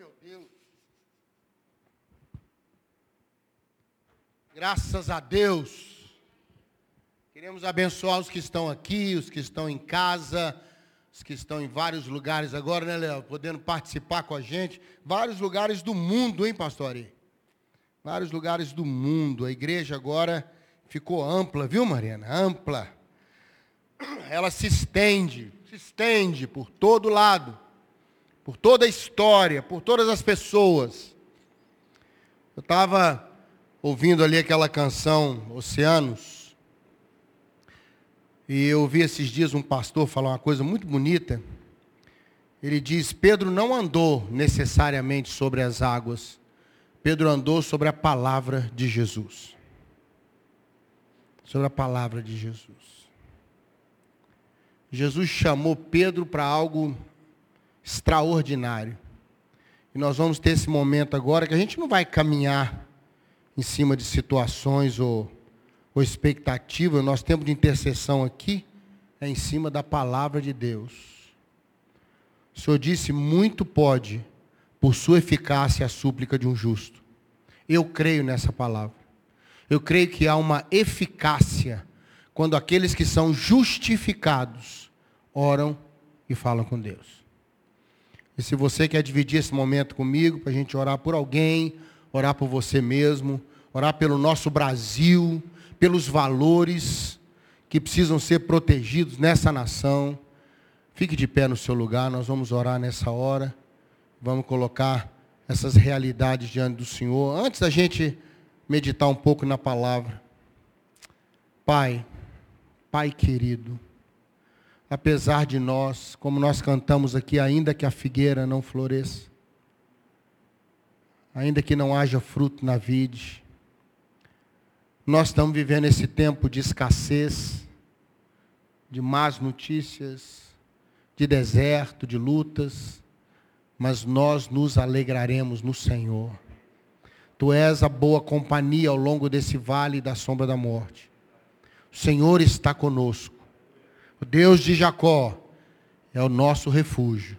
meu Deus. Graças a Deus. Queremos abençoar os que estão aqui, os que estão em casa, os que estão em vários lugares agora, né, Léo? Podendo participar com a gente. Vários lugares do mundo, hein, pastor? Vários lugares do mundo. A igreja agora ficou ampla, viu, Mariana? Ampla. Ela se estende, se estende por todo lado por toda a história, por todas as pessoas. Eu estava ouvindo ali aquela canção Oceanos, e eu ouvi esses dias um pastor falar uma coisa muito bonita. Ele diz: Pedro não andou necessariamente sobre as águas, Pedro andou sobre a palavra de Jesus. Sobre a palavra de Jesus. Jesus chamou Pedro para algo extraordinário. E nós vamos ter esse momento agora que a gente não vai caminhar em cima de situações ou, ou expectativas. O nosso tempo de intercessão aqui é em cima da palavra de Deus. O Senhor disse: muito pode, por sua eficácia, a súplica de um justo. Eu creio nessa palavra. Eu creio que há uma eficácia quando aqueles que são justificados oram e falam com Deus. E se você quer dividir esse momento comigo, para a gente orar por alguém, orar por você mesmo, orar pelo nosso Brasil, pelos valores que precisam ser protegidos nessa nação. Fique de pé no seu lugar, nós vamos orar nessa hora. Vamos colocar essas realidades diante do Senhor. Antes da gente meditar um pouco na palavra. Pai, Pai querido, apesar de nós, como nós cantamos aqui, ainda que a figueira não floresça, ainda que não haja fruto na vide, nós estamos vivendo esse tempo de escassez, de más notícias, de deserto, de lutas, mas nós nos alegraremos no Senhor. Tu és a boa companhia ao longo desse vale da sombra da morte. O Senhor está conosco. O Deus de Jacó é o nosso refúgio.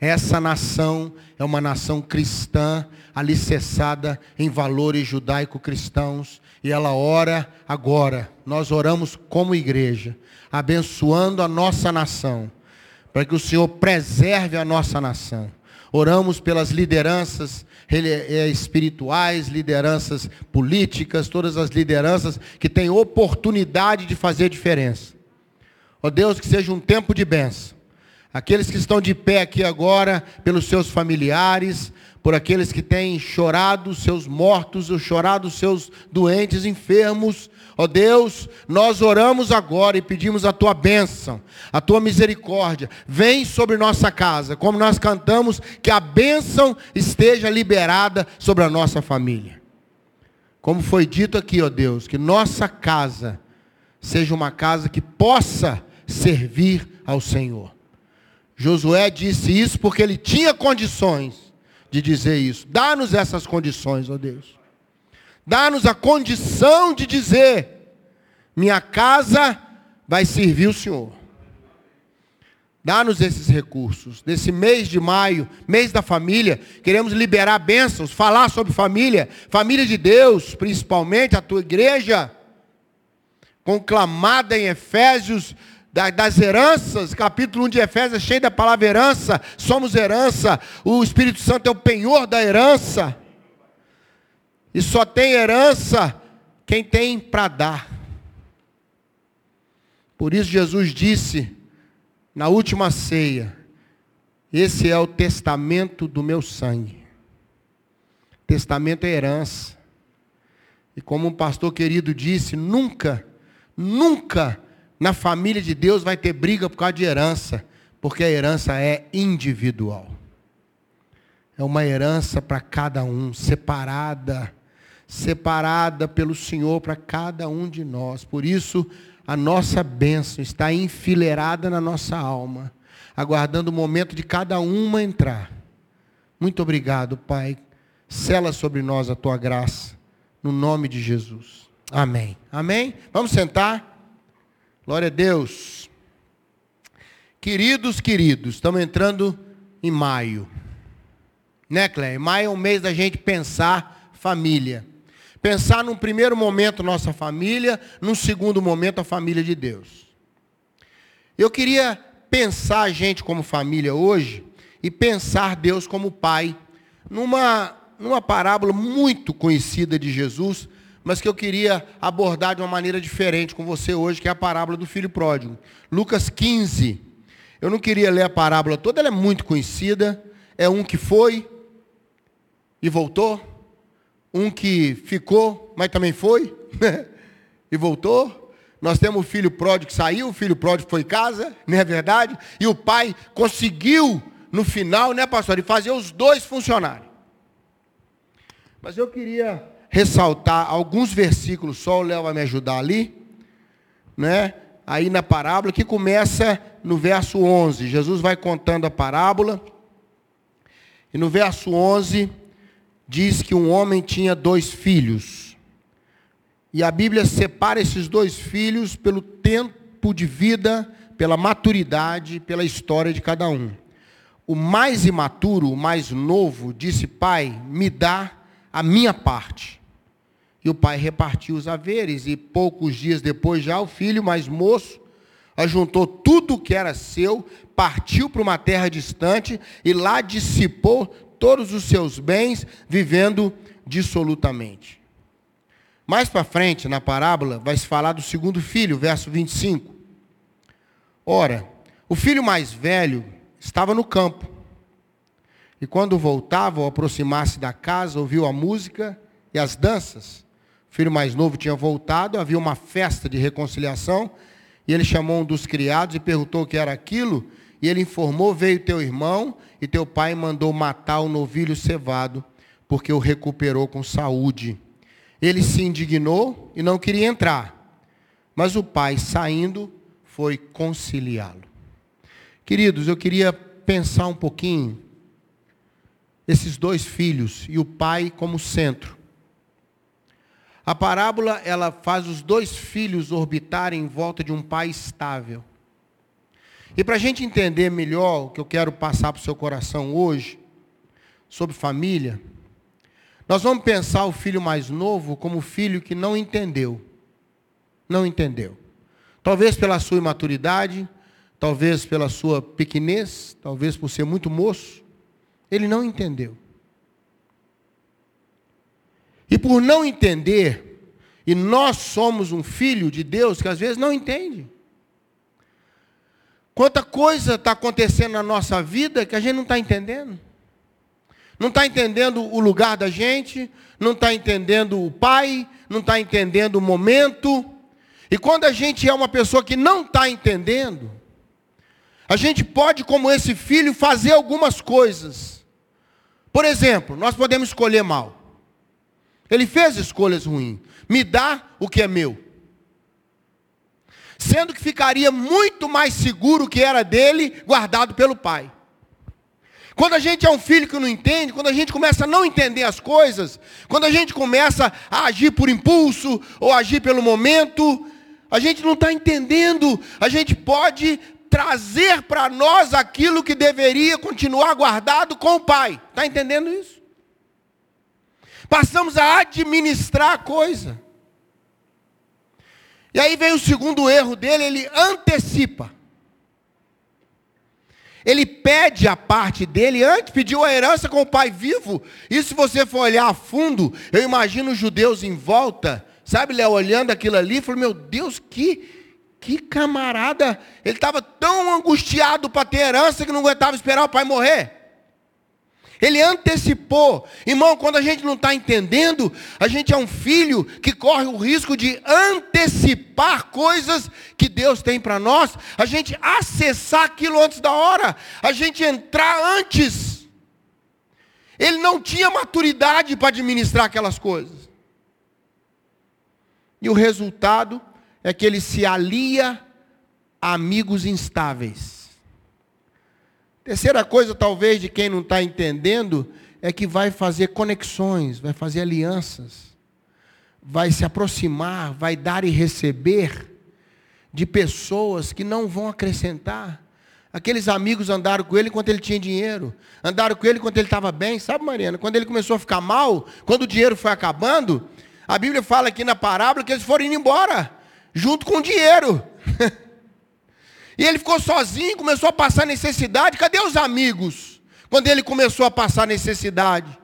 Essa nação é uma nação cristã, alicerçada em valores judaico-cristãos, e ela ora agora. Nós oramos como igreja, abençoando a nossa nação, para que o Senhor preserve a nossa nação. Oramos pelas lideranças eh, espirituais, lideranças políticas, todas as lideranças que têm oportunidade de fazer diferença. Ó oh Deus, que seja um tempo de bênção. Aqueles que estão de pé aqui agora, pelos seus familiares, por aqueles que têm chorado seus mortos, chorado seus doentes, enfermos. Ó oh Deus, nós oramos agora e pedimos a tua bênção, a tua misericórdia. Vem sobre nossa casa, como nós cantamos, que a bênção esteja liberada sobre a nossa família. Como foi dito aqui, ó Deus, que nossa casa seja uma casa que possa servir ao Senhor. Josué disse isso porque ele tinha condições de dizer isso. Dá-nos essas condições, ó Deus. Dá-nos a condição de dizer: minha casa vai servir o Senhor. Dá-nos esses recursos. Nesse mês de maio, mês da família, queremos liberar bênçãos, falar sobre família, família de Deus, principalmente a tua igreja, conclamada em Efésios das heranças, capítulo 1 de Efésios cheio da palavra herança, somos herança, o Espírito Santo é o penhor da herança. E só tem herança quem tem para dar. Por isso Jesus disse na última ceia: Esse é o testamento do meu sangue. Testamento é herança. E como um pastor querido disse, nunca, nunca na família de Deus vai ter briga por causa de herança, porque a herança é individual. É uma herança para cada um, separada, separada pelo Senhor para cada um de nós. Por isso, a nossa bênção está enfileirada na nossa alma, aguardando o momento de cada uma entrar. Muito obrigado, Pai. Sela sobre nós a tua graça, no nome de Jesus. Amém. Amém? Vamos sentar. Glória a Deus. Queridos, queridos, estamos entrando em maio. Né, Cleia? Maio é um mês da gente pensar família. Pensar num primeiro momento nossa família, num segundo momento a família de Deus. Eu queria pensar a gente como família hoje e pensar Deus como pai, numa, numa parábola muito conhecida de Jesus, mas que eu queria abordar de uma maneira diferente com você hoje, que é a parábola do filho pródigo. Lucas 15. Eu não queria ler a parábola toda, ela é muito conhecida. É um que foi e voltou, um que ficou, mas também foi e voltou. Nós temos o filho pródigo que saiu, o filho pródigo foi em casa, não é verdade? E o pai conseguiu, no final, né, pastor, de fazer os dois funcionarem. Mas eu queria ressaltar alguns versículos, só o Léo vai me ajudar ali, né? Aí na parábola, que começa no verso 11. Jesus vai contando a parábola. E no verso 11 diz que um homem tinha dois filhos. E a Bíblia separa esses dois filhos pelo tempo de vida, pela maturidade, pela história de cada um. O mais imaturo, o mais novo, disse: Pai, me dá a minha parte. E o pai repartiu os haveres, e poucos dias depois, já o filho mais moço ajuntou tudo o que era seu, partiu para uma terra distante e lá dissipou todos os seus bens, vivendo dissolutamente. Mais para frente, na parábola, vai se falar do segundo filho, verso 25. Ora, o filho mais velho estava no campo. E quando voltava, ao aproximar-se da casa, ouviu a música e as danças. Filho mais novo tinha voltado, havia uma festa de reconciliação, e ele chamou um dos criados e perguntou o que era aquilo, e ele informou: Veio teu irmão, e teu pai mandou matar o novilho cevado, porque o recuperou com saúde. Ele se indignou e não queria entrar, mas o pai, saindo, foi conciliá-lo. Queridos, eu queria pensar um pouquinho esses dois filhos e o pai como centro. A parábola ela faz os dois filhos orbitarem em volta de um pai estável. E para a gente entender melhor o que eu quero passar para o seu coração hoje, sobre família, nós vamos pensar o filho mais novo como o filho que não entendeu. Não entendeu. Talvez pela sua imaturidade, talvez pela sua pequenez, talvez por ser muito moço, ele não entendeu. E por não entender, e nós somos um filho de Deus que às vezes não entende. Quanta coisa está acontecendo na nossa vida que a gente não está entendendo. Não está entendendo o lugar da gente, não está entendendo o pai, não está entendendo o momento. E quando a gente é uma pessoa que não está entendendo, a gente pode, como esse filho, fazer algumas coisas. Por exemplo, nós podemos escolher mal. Ele fez escolhas ruins. Me dá o que é meu. Sendo que ficaria muito mais seguro o que era dele, guardado pelo pai. Quando a gente é um filho que não entende, quando a gente começa a não entender as coisas, quando a gente começa a agir por impulso ou agir pelo momento, a gente não está entendendo, a gente pode trazer para nós aquilo que deveria continuar guardado com o pai. Está entendendo isso? Passamos a administrar a coisa. E aí vem o segundo erro dele, ele antecipa. Ele pede a parte dele, antes pediu a herança com o pai vivo. E se você for olhar a fundo, eu imagino os judeus em volta, sabe, Léo, olhando aquilo ali, falou, meu Deus, que, que camarada. Ele estava tão angustiado para ter herança que não aguentava esperar o pai morrer. Ele antecipou. Irmão, quando a gente não está entendendo, a gente é um filho que corre o risco de antecipar coisas que Deus tem para nós, a gente acessar aquilo antes da hora, a gente entrar antes. Ele não tinha maturidade para administrar aquelas coisas. E o resultado é que ele se alia a amigos instáveis. Terceira coisa, talvez, de quem não está entendendo, é que vai fazer conexões, vai fazer alianças, vai se aproximar, vai dar e receber de pessoas que não vão acrescentar. Aqueles amigos andaram com ele enquanto ele tinha dinheiro. Andaram com ele enquanto ele estava bem. Sabe, Mariana? Quando ele começou a ficar mal, quando o dinheiro foi acabando, a Bíblia fala aqui na parábola que eles foram indo embora, junto com o dinheiro. e ele ficou sozinho, começou a passar necessidade. Cadê os amigos? Quando ele começou a passar necessidade.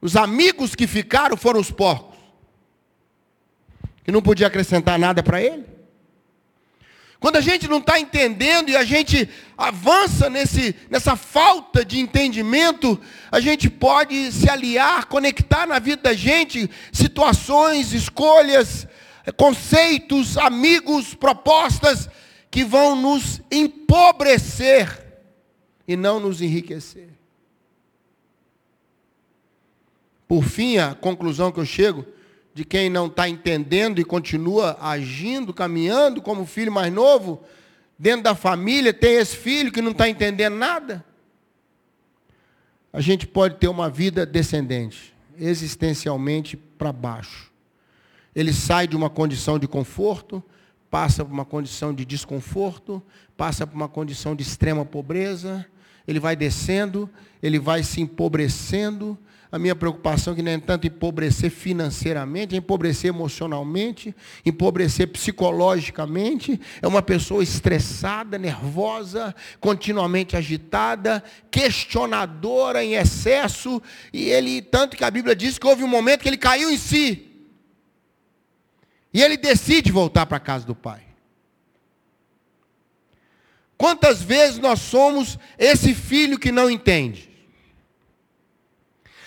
Os amigos que ficaram foram os porcos. Que não podia acrescentar nada para ele. Quando a gente não está entendendo e a gente avança nesse, nessa falta de entendimento, a gente pode se aliar, conectar na vida da gente situações, escolhas, conceitos, amigos, propostas que vão nos empobrecer e não nos enriquecer. Por fim, a conclusão que eu chego de quem não está entendendo e continua agindo, caminhando como filho mais novo, dentro da família, tem esse filho que não está entendendo nada. A gente pode ter uma vida descendente, existencialmente para baixo. Ele sai de uma condição de conforto, passa por uma condição de desconforto, passa por uma condição de extrema pobreza, ele vai descendo, ele vai se empobrecendo, a minha preocupação é que não é tanto empobrecer financeiramente, é empobrecer emocionalmente, empobrecer psicologicamente. É uma pessoa estressada, nervosa, continuamente agitada, questionadora em excesso. E ele, tanto que a Bíblia diz que houve um momento que ele caiu em si. E ele decide voltar para a casa do pai. Quantas vezes nós somos esse filho que não entende?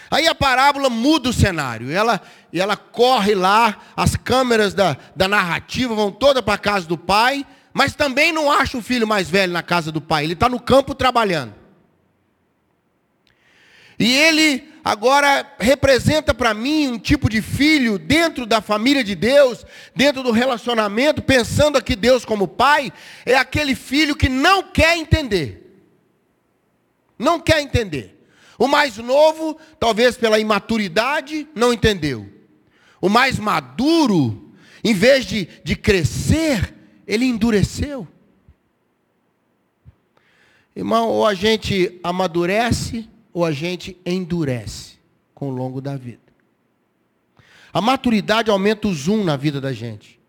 Aí a parábola muda o cenário. Ela, e ela corre lá, as câmeras da, da narrativa vão toda para a casa do pai, mas também não acha o filho mais velho na casa do pai. Ele está no campo trabalhando. E ele agora representa para mim um tipo de filho dentro da família de Deus, dentro do relacionamento, pensando aqui Deus como pai, é aquele filho que não quer entender. Não quer entender. O mais novo, talvez pela imaturidade, não entendeu. O mais maduro, em vez de, de crescer, ele endureceu. Irmão, ou a gente amadurece, ou a gente endurece com o longo da vida. A maturidade aumenta o zoom na vida da gente.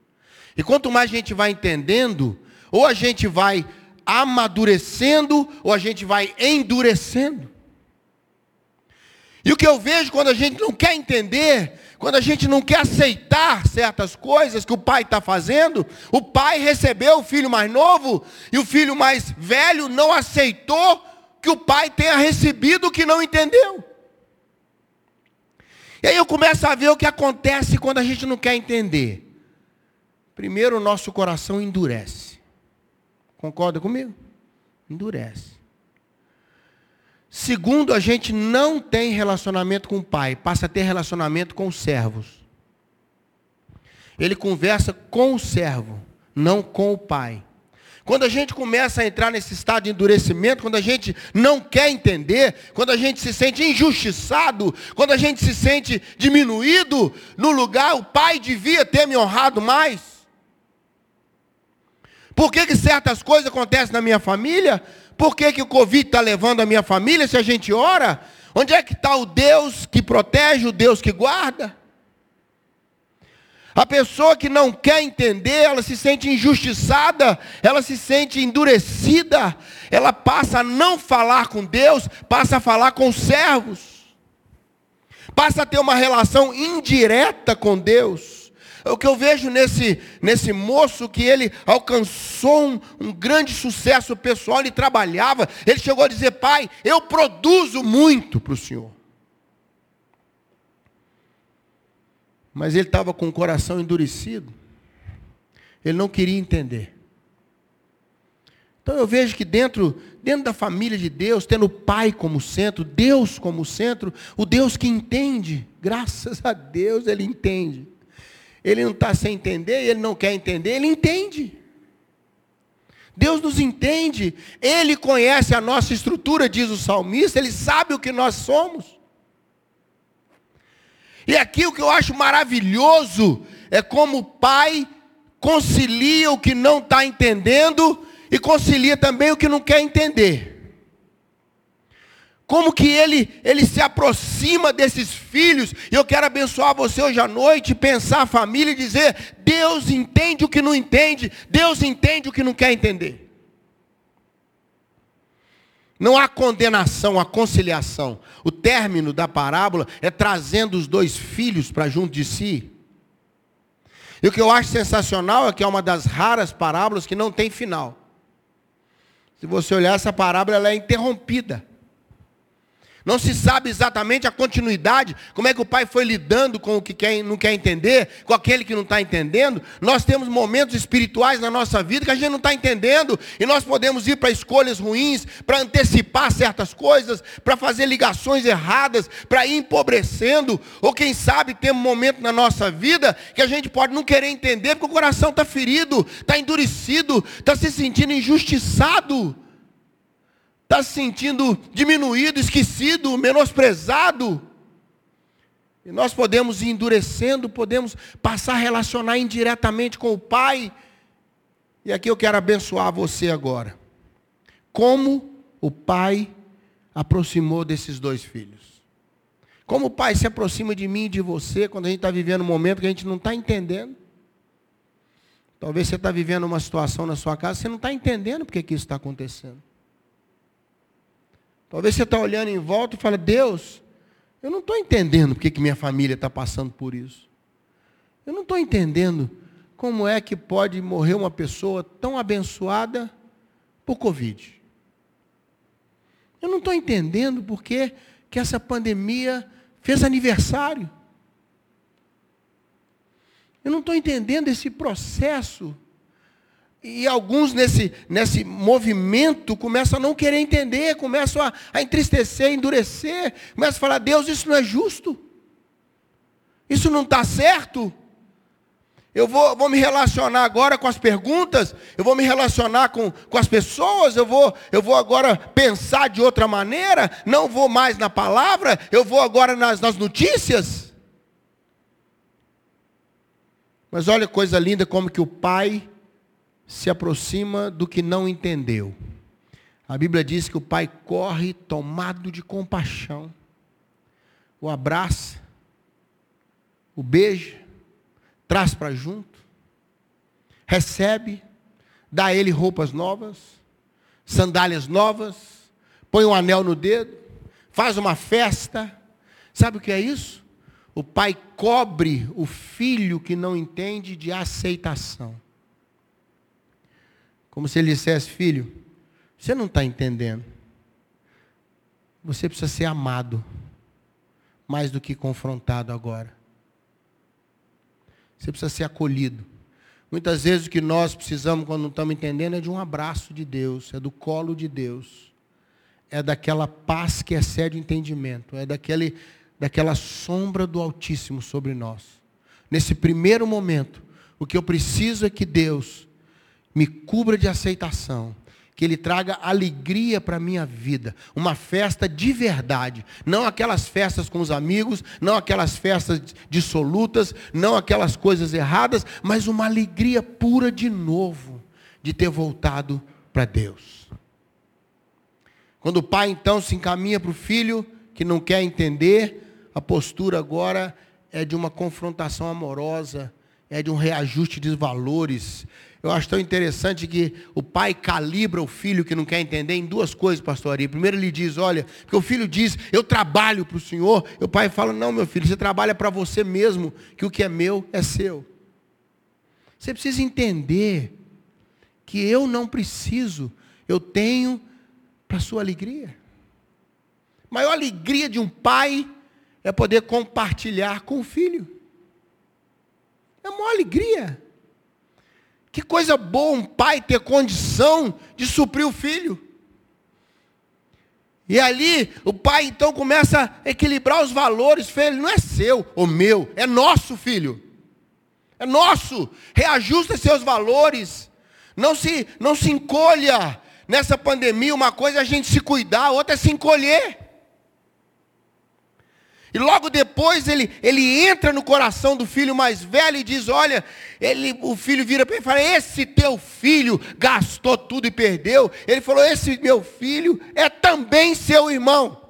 E quanto mais a gente vai entendendo, ou a gente vai amadurecendo, ou a gente vai endurecendo. E o que eu vejo quando a gente não quer entender, quando a gente não quer aceitar certas coisas que o pai está fazendo, o pai recebeu o filho mais novo e o filho mais velho não aceitou que o pai tenha recebido o que não entendeu. E aí eu começo a ver o que acontece quando a gente não quer entender. Primeiro, o nosso coração endurece. Concorda comigo? Endurece. Segundo, a gente não tem relacionamento com o pai, passa a ter relacionamento com os servos. Ele conversa com o servo, não com o pai. Quando a gente começa a entrar nesse estado de endurecimento, quando a gente não quer entender, quando a gente se sente injustiçado, quando a gente se sente diminuído no lugar, o pai devia ter me honrado mais. Por que, que certas coisas acontecem na minha família? Por que, que o Covid está levando a minha família se a gente ora? Onde é que está o Deus que protege, o Deus que guarda? A pessoa que não quer entender, ela se sente injustiçada, ela se sente endurecida, ela passa a não falar com Deus, passa a falar com os servos, passa a ter uma relação indireta com Deus. O que eu vejo nesse, nesse moço que ele alcançou um, um grande sucesso pessoal, ele trabalhava, ele chegou a dizer, pai, eu produzo muito para o Senhor. Mas ele estava com o coração endurecido. Ele não queria entender. Então eu vejo que dentro, dentro da família de Deus, tendo o Pai como centro, Deus como centro, o Deus que entende, graças a Deus ele entende. Ele não está sem entender, ele não quer entender, ele entende. Deus nos entende, Ele conhece a nossa estrutura, diz o salmista, Ele sabe o que nós somos. E aqui o que eu acho maravilhoso é como o Pai concilia o que não está entendendo e concilia também o que não quer entender. Como que ele, ele se aproxima desses filhos. E eu quero abençoar você hoje à noite, pensar a família e dizer: Deus entende o que não entende, Deus entende o que não quer entender. Não há condenação, há conciliação. O término da parábola é trazendo os dois filhos para junto de si. E o que eu acho sensacional é que é uma das raras parábolas que não tem final. Se você olhar essa parábola, ela é interrompida. Não se sabe exatamente a continuidade, como é que o pai foi lidando com o que quer, não quer entender, com aquele que não está entendendo. Nós temos momentos espirituais na nossa vida que a gente não está entendendo, e nós podemos ir para escolhas ruins, para antecipar certas coisas, para fazer ligações erradas, para ir empobrecendo, ou quem sabe ter um momento na nossa vida que a gente pode não querer entender, porque o coração está ferido, está endurecido, está se sentindo injustiçado está se sentindo diminuído, esquecido, menosprezado. E nós podemos ir endurecendo, podemos passar a relacionar indiretamente com o Pai. E aqui eu quero abençoar você agora. Como o Pai aproximou desses dois filhos. Como o Pai se aproxima de mim e de você quando a gente está vivendo um momento que a gente não está entendendo. Talvez você está vivendo uma situação na sua casa, você não está entendendo porque que isso está acontecendo. Talvez você está olhando em volta e fala, Deus, eu não estou entendendo porque que minha família está passando por isso. Eu não estou entendendo como é que pode morrer uma pessoa tão abençoada por Covid. Eu não estou entendendo porque que essa pandemia fez aniversário. Eu não estou entendendo esse processo e alguns nesse, nesse movimento começam a não querer entender, começam a, a entristecer, a endurecer, começam a falar, Deus, isso não é justo. Isso não está certo. Eu vou, vou me relacionar agora com as perguntas, eu vou me relacionar com, com as pessoas, eu vou, eu vou agora pensar de outra maneira, não vou mais na palavra, eu vou agora nas, nas notícias. Mas olha coisa linda como que o pai se aproxima do que não entendeu. A Bíblia diz que o pai corre tomado de compaixão, o abraça, o beija, traz para junto, recebe, dá a ele roupas novas, sandálias novas, põe um anel no dedo, faz uma festa. Sabe o que é isso? O pai cobre o filho que não entende de aceitação. Como se ele dissesse, filho, você não está entendendo. Você precisa ser amado, mais do que confrontado agora. Você precisa ser acolhido. Muitas vezes o que nós precisamos, quando não estamos entendendo, é de um abraço de Deus, é do colo de Deus. É daquela paz que excede o entendimento, é daquele, daquela sombra do Altíssimo sobre nós. Nesse primeiro momento, o que eu preciso é que Deus me cubra de aceitação, que Ele traga alegria para a minha vida, uma festa de verdade, não aquelas festas com os amigos, não aquelas festas dissolutas, não aquelas coisas erradas, mas uma alegria pura de novo, de ter voltado para Deus. Quando o pai então se encaminha para o filho, que não quer entender, a postura agora é de uma confrontação amorosa, é de um reajuste de valores, eu acho tão interessante que o pai calibra o filho que não quer entender em duas coisas, pastor Ari. Primeiro ele diz, olha, porque o filho diz, eu trabalho para o Senhor. E o pai fala, não, meu filho, você trabalha para você mesmo, que o que é meu é seu. Você precisa entender que eu não preciso, eu tenho para sua alegria. A maior alegria de um pai é poder compartilhar com o filho. É a maior alegria. Que coisa boa um pai ter condição de suprir o filho. E ali o pai então começa a equilibrar os valores. Filho, não é seu ou meu, é nosso filho. É nosso. Reajusta seus valores. Não se, não se encolha. Nessa pandemia, uma coisa é a gente se cuidar, outra é se encolher. E logo depois ele, ele entra no coração do filho mais velho e diz: Olha, ele, o filho vira para ele e fala: Esse teu filho gastou tudo e perdeu. Ele falou: Esse meu filho é também seu irmão.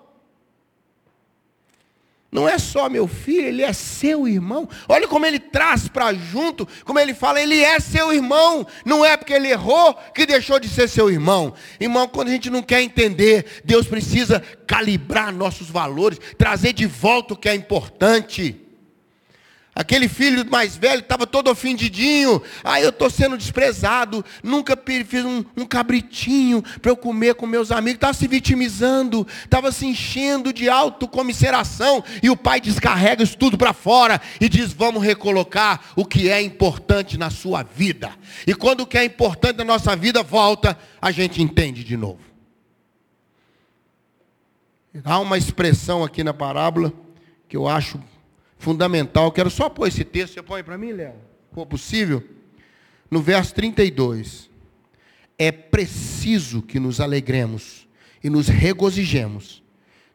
Não é só meu filho, ele é seu irmão. Olha como ele traz para junto, como ele fala, ele é seu irmão. Não é porque ele errou que deixou de ser seu irmão. Irmão, quando a gente não quer entender, Deus precisa calibrar nossos valores, trazer de volta o que é importante. Aquele filho mais velho estava todo ofendidinho. Ah, eu estou sendo desprezado. Nunca fiz um, um cabritinho para eu comer com meus amigos. Estava se vitimizando. Estava se enchendo de autocomisseração. E o pai descarrega isso tudo para fora e diz: Vamos recolocar o que é importante na sua vida. E quando o que é importante na nossa vida volta, a gente entende de novo. Há uma expressão aqui na parábola que eu acho fundamental. Quero só pôr esse texto, você põe para mim, Léo, for possível. No verso 32. É preciso que nos alegremos e nos regozijemos.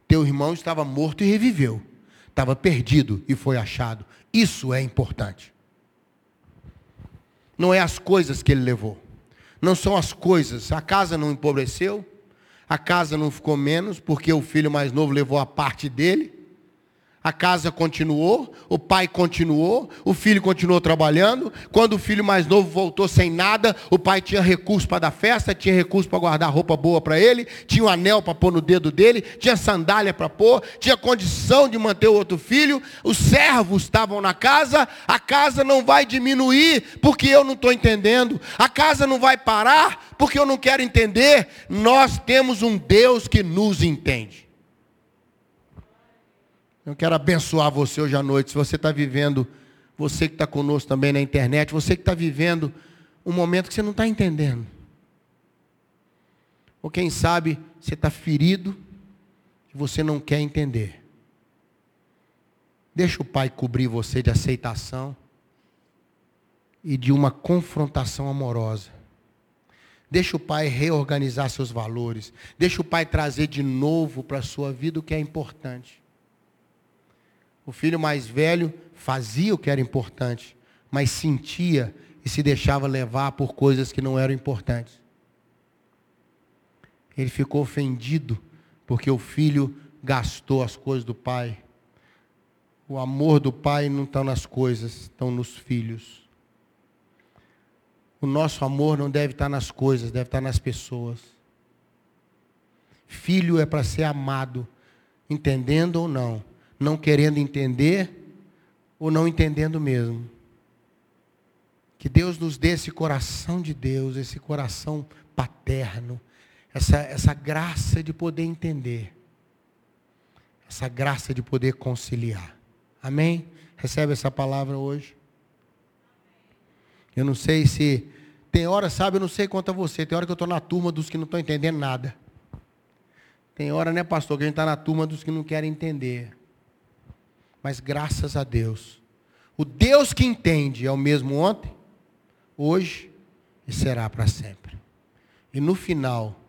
Teu irmão estava morto e reviveu. Estava perdido e foi achado. Isso é importante. Não é as coisas que ele levou. Não são as coisas. A casa não empobreceu. A casa não ficou menos, porque o filho mais novo levou a parte dele. A casa continuou, o pai continuou, o filho continuou trabalhando. Quando o filho mais novo voltou sem nada, o pai tinha recurso para dar festa, tinha recurso para guardar roupa boa para ele, tinha um anel para pôr no dedo dele, tinha sandália para pôr, tinha condição de manter o outro filho. Os servos estavam na casa, a casa não vai diminuir porque eu não estou entendendo, a casa não vai parar porque eu não quero entender. Nós temos um Deus que nos entende. Eu quero abençoar você hoje à noite. Se você está vivendo, você que está conosco também na internet, você que está vivendo um momento que você não está entendendo. Ou quem sabe você está ferido e você não quer entender. Deixa o Pai cobrir você de aceitação e de uma confrontação amorosa. Deixa o Pai reorganizar seus valores. Deixa o Pai trazer de novo para a sua vida o que é importante. O filho mais velho fazia o que era importante, mas sentia e se deixava levar por coisas que não eram importantes. Ele ficou ofendido porque o filho gastou as coisas do pai. O amor do pai não está nas coisas, estão nos filhos. O nosso amor não deve estar nas coisas, deve estar nas pessoas. Filho é para ser amado, entendendo ou não não querendo entender ou não entendendo mesmo. Que Deus nos dê esse coração de Deus, esse coração paterno, essa, essa graça de poder entender, essa graça de poder conciliar. Amém? Recebe essa palavra hoje? Eu não sei se. Tem hora, sabe, eu não sei quanto a você, tem hora que eu estou na turma dos que não estão entendendo nada. Tem hora, né, pastor, que a gente está na turma dos que não querem entender. Mas graças a Deus, o Deus que entende é o mesmo ontem, hoje e será para sempre. E no final,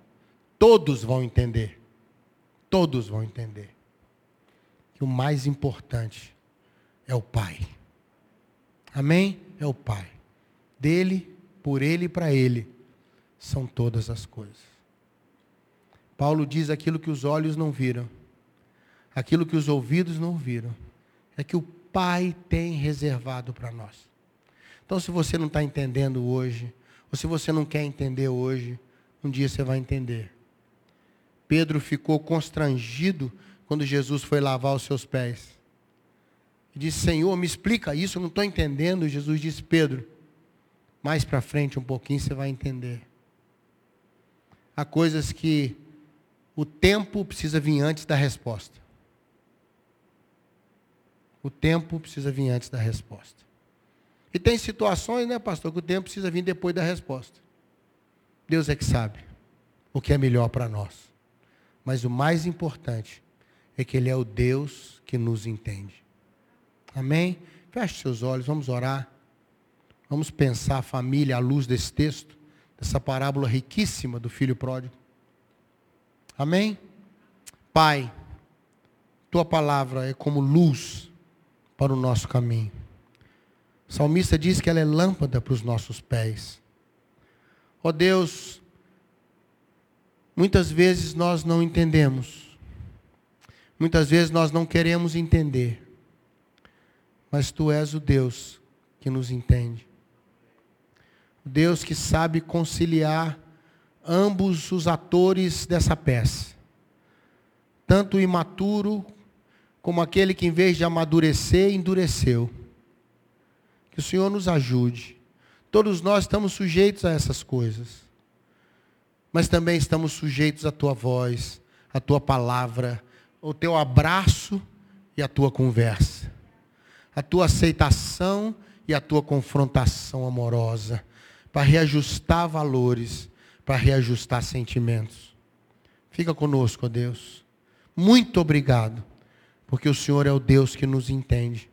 todos vão entender. Todos vão entender. Que o mais importante é o Pai. Amém? É o Pai. Dele, por Ele e para Ele são todas as coisas. Paulo diz aquilo que os olhos não viram, aquilo que os ouvidos não ouviram é que o Pai tem reservado para nós. Então, se você não está entendendo hoje, ou se você não quer entender hoje, um dia você vai entender. Pedro ficou constrangido quando Jesus foi lavar os seus pés. E disse: Senhor, me explica isso, eu não estou entendendo. Jesus disse: Pedro, mais para frente um pouquinho você vai entender. Há coisas que o tempo precisa vir antes da resposta. O tempo precisa vir antes da resposta. E tem situações, né, pastor, que o tempo precisa vir depois da resposta. Deus é que sabe o que é melhor para nós. Mas o mais importante é que Ele é o Deus que nos entende. Amém? Feche seus olhos, vamos orar. Vamos pensar a família à luz desse texto, dessa parábola riquíssima do filho pródigo. Amém? Pai, tua palavra é como luz para o nosso caminho. O salmista diz que ela é lâmpada para os nossos pés. Ó oh Deus, muitas vezes nós não entendemos. Muitas vezes nós não queremos entender. Mas tu és o Deus que nos entende. Deus que sabe conciliar ambos os atores dessa peça. Tanto o imaturo como aquele que, em vez de amadurecer, endureceu. Que o Senhor nos ajude. Todos nós estamos sujeitos a essas coisas. Mas também estamos sujeitos à tua voz, à tua palavra, ao teu abraço e à tua conversa. A tua aceitação e a tua confrontação amorosa. Para reajustar valores, para reajustar sentimentos. Fica conosco, ó Deus. Muito obrigado porque o Senhor é o Deus que nos entende.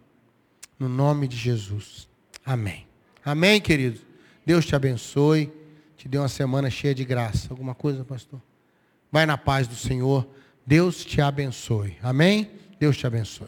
No nome de Jesus. Amém. Amém, querido. Deus te abençoe. Te dê uma semana cheia de graça. Alguma coisa, pastor? Vai na paz do Senhor. Deus te abençoe. Amém? Deus te abençoe.